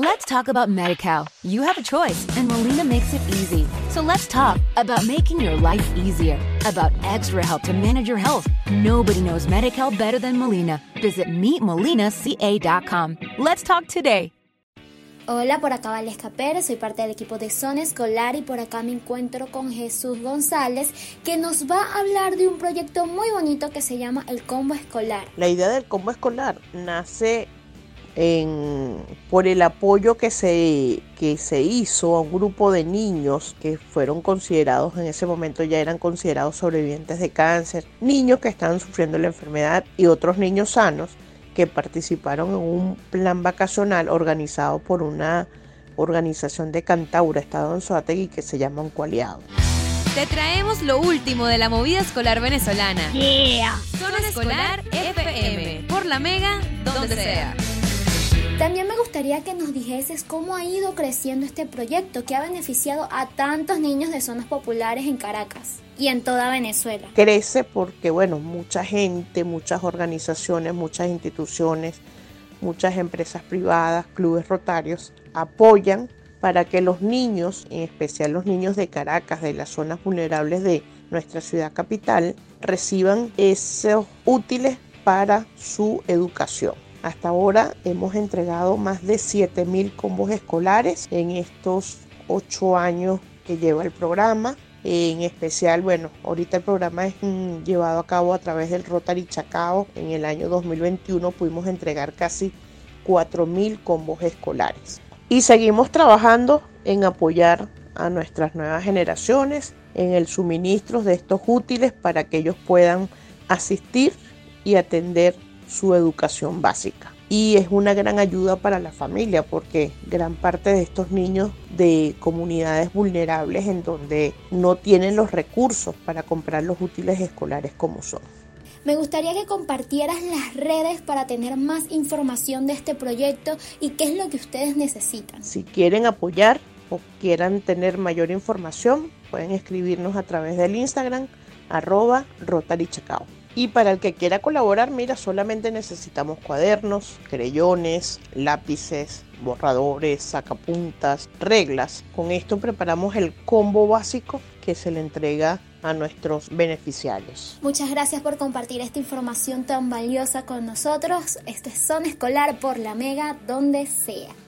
Let's talk about MediCal. You have a choice, and Molina makes it easy. So let's talk about making your life easier, about extra help to manage your health. Nobody knows MediCal better than Molina. Visit meetmolinaca.com. Let's talk today. Hola, por acá Valesca Pérez, soy parte del equipo de Zona Escolar y por acá me encuentro con Jesús González que nos va a hablar de un proyecto muy bonito que se llama el Combo Escolar. La idea del Combo Escolar nace por el apoyo que se, que se hizo a un grupo de niños que fueron considerados, en ese momento ya eran considerados sobrevivientes de cáncer, niños que estaban sufriendo la enfermedad y otros niños sanos que participaron en un plan vacacional organizado por una organización de Cantaura, Estado en Soategui, que se llama Uncualiado. Te traemos lo último de la movida escolar venezolana. Yeah. Zona Escolar FM, por la Mega, donde sea. También me gustaría que nos dijeses cómo ha ido creciendo este proyecto que ha beneficiado a tantos niños de zonas populares en Caracas y en toda Venezuela. Crece porque, bueno, mucha gente, muchas organizaciones, muchas instituciones, muchas empresas privadas, clubes rotarios apoyan para que los niños, en especial los niños de Caracas, de las zonas vulnerables de nuestra ciudad capital, reciban esos útiles para su educación. Hasta ahora hemos entregado más de 7.000 combos escolares en estos 8 años que lleva el programa. En especial, bueno, ahorita el programa es mm, llevado a cabo a través del Rotary Chacao. En el año 2021 pudimos entregar casi 4.000 combos escolares. Y seguimos trabajando en apoyar a nuestras nuevas generaciones en el suministro de estos útiles para que ellos puedan asistir y atender su educación básica. Y es una gran ayuda para la familia porque gran parte de estos niños de comunidades vulnerables en donde no tienen los recursos para comprar los útiles escolares como son. Me gustaría que compartieras las redes para tener más información de este proyecto y qué es lo que ustedes necesitan. Si quieren apoyar o quieran tener mayor información, pueden escribirnos a través del Instagram arroba Rotary y para el que quiera colaborar, mira, solamente necesitamos cuadernos, creyones, lápices, borradores, sacapuntas, reglas. Con esto preparamos el combo básico que se le entrega a nuestros beneficiarios. Muchas gracias por compartir esta información tan valiosa con nosotros. Este es Zona Escolar por la Mega, donde sea.